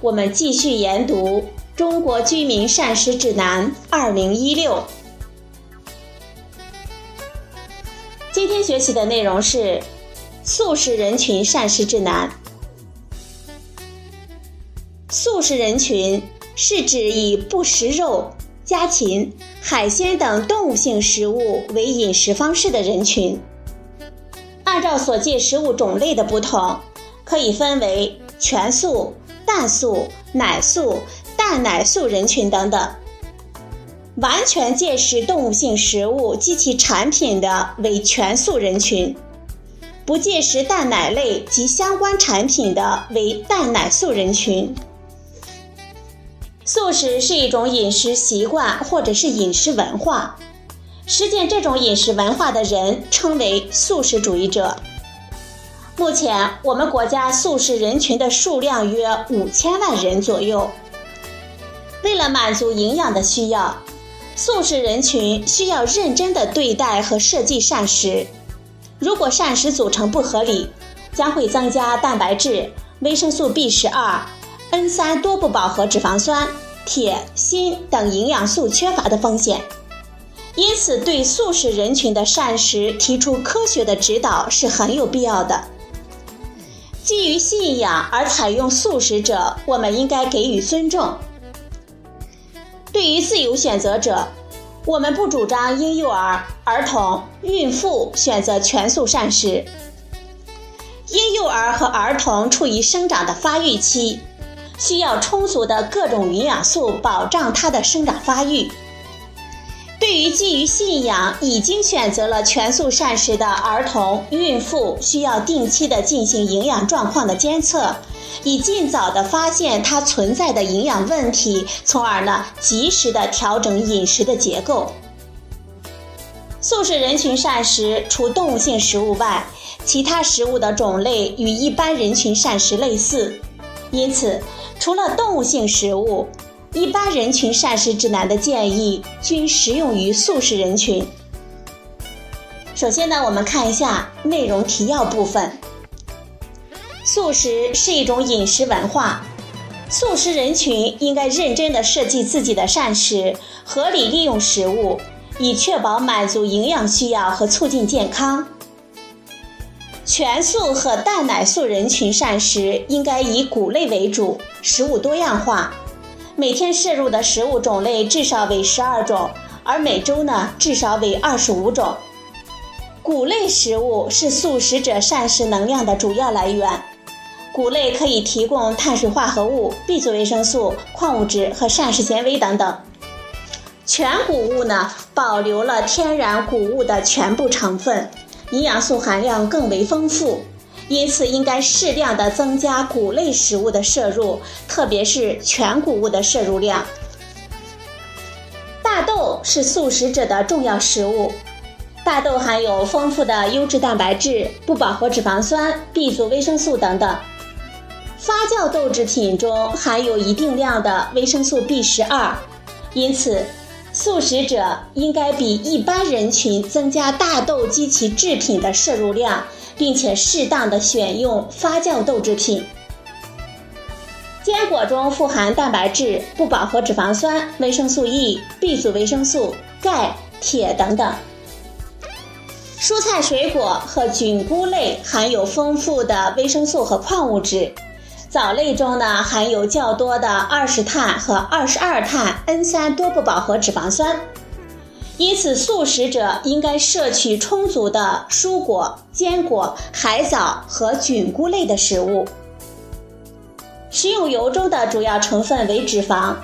我们继续研读《中国居民膳食指南（二零一六）》。今天学习的内容是素食人群膳食指南。素食人群是指以不食肉。家禽、海鲜等动物性食物为饮食方式的人群，按照所戒食物种类的不同，可以分为全素、蛋素、奶素、蛋奶素人群等等。完全戒食动物性食物及其产品的为全素人群，不戒食蛋奶类及相关产品的为蛋奶素人群。素食是一种饮食习惯或者是饮食文化，实践这种饮食文化的人称为素食主义者。目前，我们国家素食人群的数量约五千万人左右。为了满足营养的需要，素食人群需要认真的对待和设计膳食。如果膳食组成不合理，将会增加蛋白质、维生素 B 十二。N 三多不饱和脂肪酸、铁、锌等营养素缺乏的风险，因此对素食人群的膳食提出科学的指导是很有必要的。基于信仰而采用素食者，我们应该给予尊重。对于自由选择者，我们不主张婴幼儿、儿童、孕妇选择全素膳食。婴幼儿和儿童处于生长的发育期。需要充足的各种营养素保障他的生长发育。对于基于信仰已经选择了全素膳食的儿童、孕妇，需要定期的进行营养状况的监测，以尽早的发现它存在的营养问题，从而呢及时的调整饮食的结构。素食人群膳食除动物性食物外，其他食物的种类与一般人群膳食类似。因此，除了动物性食物，一般人群膳食指南的建议均适用于素食人群。首先呢，我们看一下内容提要部分。素食是一种饮食文化，素食人群应该认真的设计自己的膳食，合理利用食物，以确保满足营养需要和促进健康。全素和蛋奶素人群膳食应该以谷类为主，食物多样化，每天摄入的食物种类至少为十二种，而每周呢至少为二十五种。谷类食物是素食者膳食能量的主要来源，谷类可以提供碳水化合物、B 族维生素、矿物质和膳食纤维等等。全谷物呢，保留了天然谷物的全部成分。营养素含量更为丰富，因此应该适量的增加谷类食物的摄入，特别是全谷物的摄入量。大豆是素食者的重要食物，大豆含有丰富的优质蛋白质、不饱和脂肪酸、B 族维生素等等。发酵豆制品中含有一定量的维生素 B 十二，因此。素食者应该比一般人群增加大豆及其制品的摄入量，并且适当的选用发酵豆制品。坚果中富含蛋白质、不饱和脂肪酸、维生素 E、B 族维生素、钙、铁等等。蔬菜水果和菌菇类含有丰富的维生素和矿物质。藻类中呢含有较多的二十碳和二十二碳 N 三多不饱和脂肪酸，因此素食者应该摄取充足的蔬果、坚果、海藻和菌菇类的食物。食用油中的主要成分为脂肪，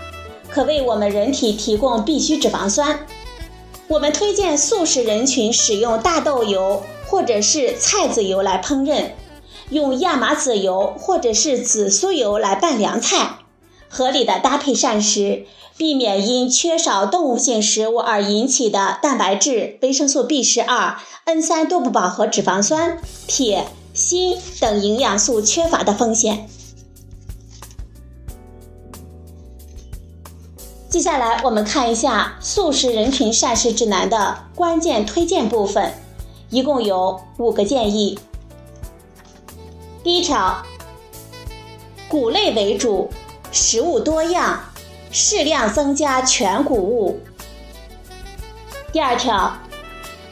可为我们人体提供必需脂肪酸。我们推荐素食人群使用大豆油或者是菜籽油来烹饪。用亚麻籽油或者是紫苏油来拌凉菜，合理的搭配膳食，避免因缺少动物性食物而引起的蛋白质、维生素 B 十二、N 三多不饱和脂肪酸、铁、锌等营养素缺乏的风险。接下来我们看一下素食人群膳食指南的关键推荐部分，一共有五个建议。第一条，谷类为主，食物多样，适量增加全谷物。第二条，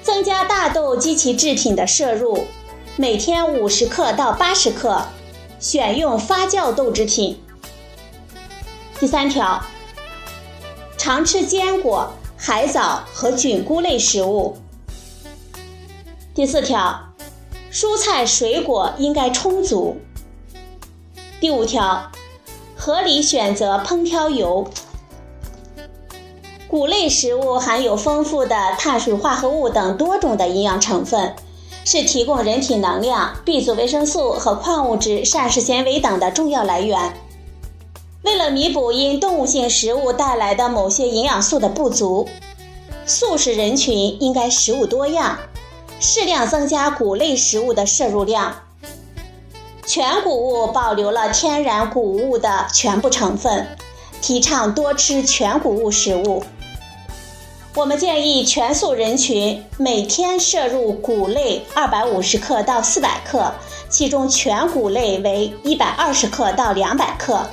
增加大豆及其制品的摄入，每天五十克到八十克，选用发酵豆制品。第三条。常吃坚果、海藻和菌菇类食物。第四条，蔬菜水果应该充足。第五条，合理选择烹调油。谷类食物含有丰富的碳水化合物等多种的营养成分，是提供人体能量、B 族维生素和矿物质、膳食纤维等的重要来源。为了弥补因动物性食物带来的某些营养素的不足，素食人群应该食物多样，适量增加谷类食物的摄入量。全谷物保留了天然谷物的全部成分，提倡多吃全谷物食物。我们建议全素人群每天摄入谷类二百五十克到四百克，其中全谷类为一百二十克到两百克。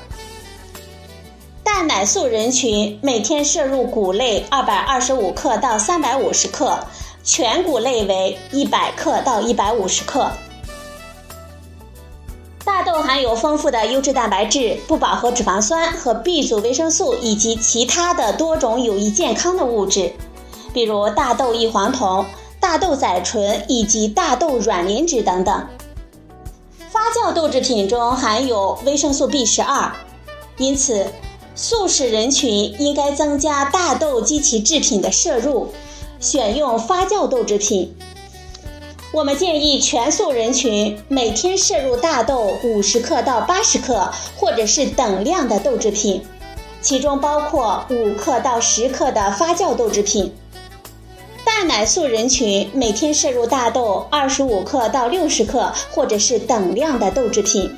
蛋奶素人群每天摄入谷类二百二十五克到三百五十克，全谷类为一百克到一百五十克。大豆含有丰富的优质蛋白质、不饱和脂肪酸和 B 族维生素以及其他的多种有益健康的物质，比如大豆异黄酮、大豆甾醇以及大豆软磷脂等等。发酵豆制品中含有维生素 B 十二，因此。素食人群应该增加大豆及其制品的摄入，选用发酵豆制品。我们建议全素人群每天摄入大豆五十克到八十克，或者是等量的豆制品，其中包括五克到十克的发酵豆制品。蛋奶素人群每天摄入大豆二十五克到六十克，或者是等量的豆制品。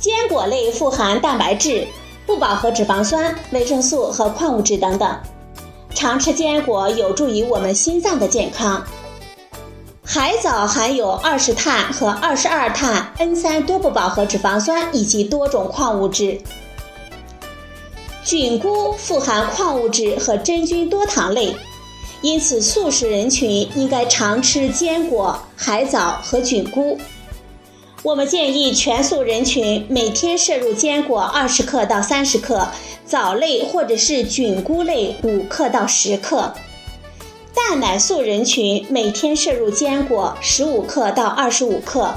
坚果类富含蛋白质、不饱和脂肪酸、维生素和矿物质等等，常吃坚果有助于我们心脏的健康。海藻含有二十碳和二十二碳 N 三多不饱和脂肪酸以及多种矿物质。菌菇富含矿物质和真菌多糖类，因此素食人群应该常吃坚果、海藻和菌菇。我们建议全素人群每天摄入坚果二十克到三十克，藻类或者是菌菇类五克到十克。蛋奶素人群每天摄入坚果十五克到二十五克。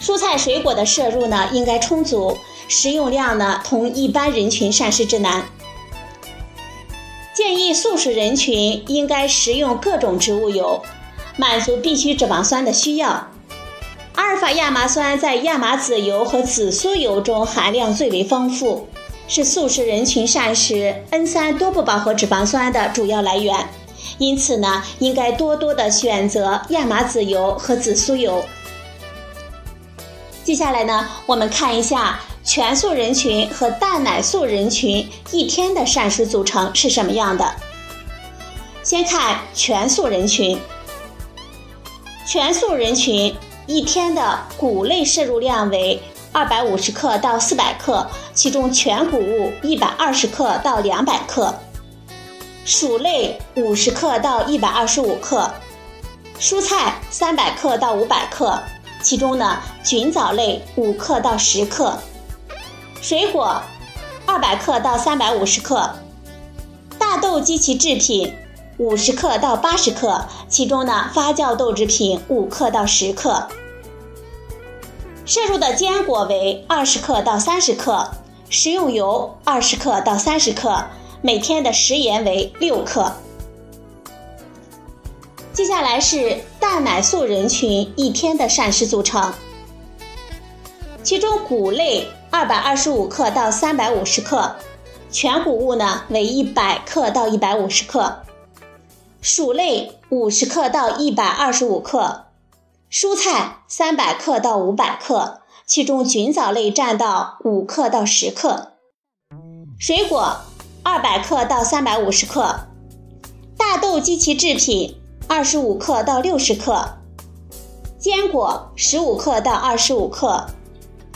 蔬菜水果的摄入呢应该充足，食用量呢同一般人群膳食指南。建议素食人群应该食用各种植物油，满足必需脂肪酸的需要。阿尔法亚麻酸在亚麻籽油和紫苏油中含量最为丰富，是素食人群膳食 N 三多不饱和脂肪酸的主要来源。因此呢，应该多多的选择亚麻籽油和紫苏油。接下来呢，我们看一下全素人群和蛋奶素人群一天的膳食组成是什么样的。先看全素人群，全素人群。一天的谷类摄入量为二百五十克到四百克，其中全谷物一百二十克到两百克，薯类五十克到一百二十五克，蔬菜三百克到五百克，其中呢菌藻类五克到十克，水果二百克到三百五十克，大豆及其制品。五十克到八十克，其中呢发酵豆制品五克到十克，摄入的坚果为二十克到三十克，食用油二十克到三十克，每天的食盐为六克。接下来是蛋奶素人群一天的膳食组成，其中谷类二百二十五克到三百五十克，全谷物呢为一百克到一百五十克，薯类五十克到一百二十五克，蔬菜三百克到五百克，其中菌藻类占到五克到十克，水果二百克到三百五十克，大豆及其制品二十五克到六十克。坚果十五克到二十五克，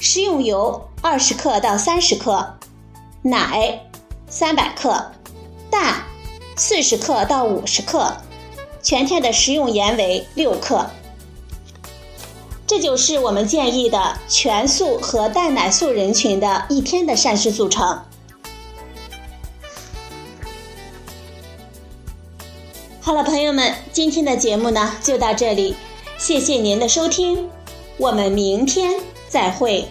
食用油二十克到三十克，奶三百克，蛋四十克到五十克，全天的食用盐为六克。这就是我们建议的全素和蛋奶素人群的一天的膳食组成。好了，朋友们，今天的节目呢就到这里。谢谢您的收听，我们明天再会。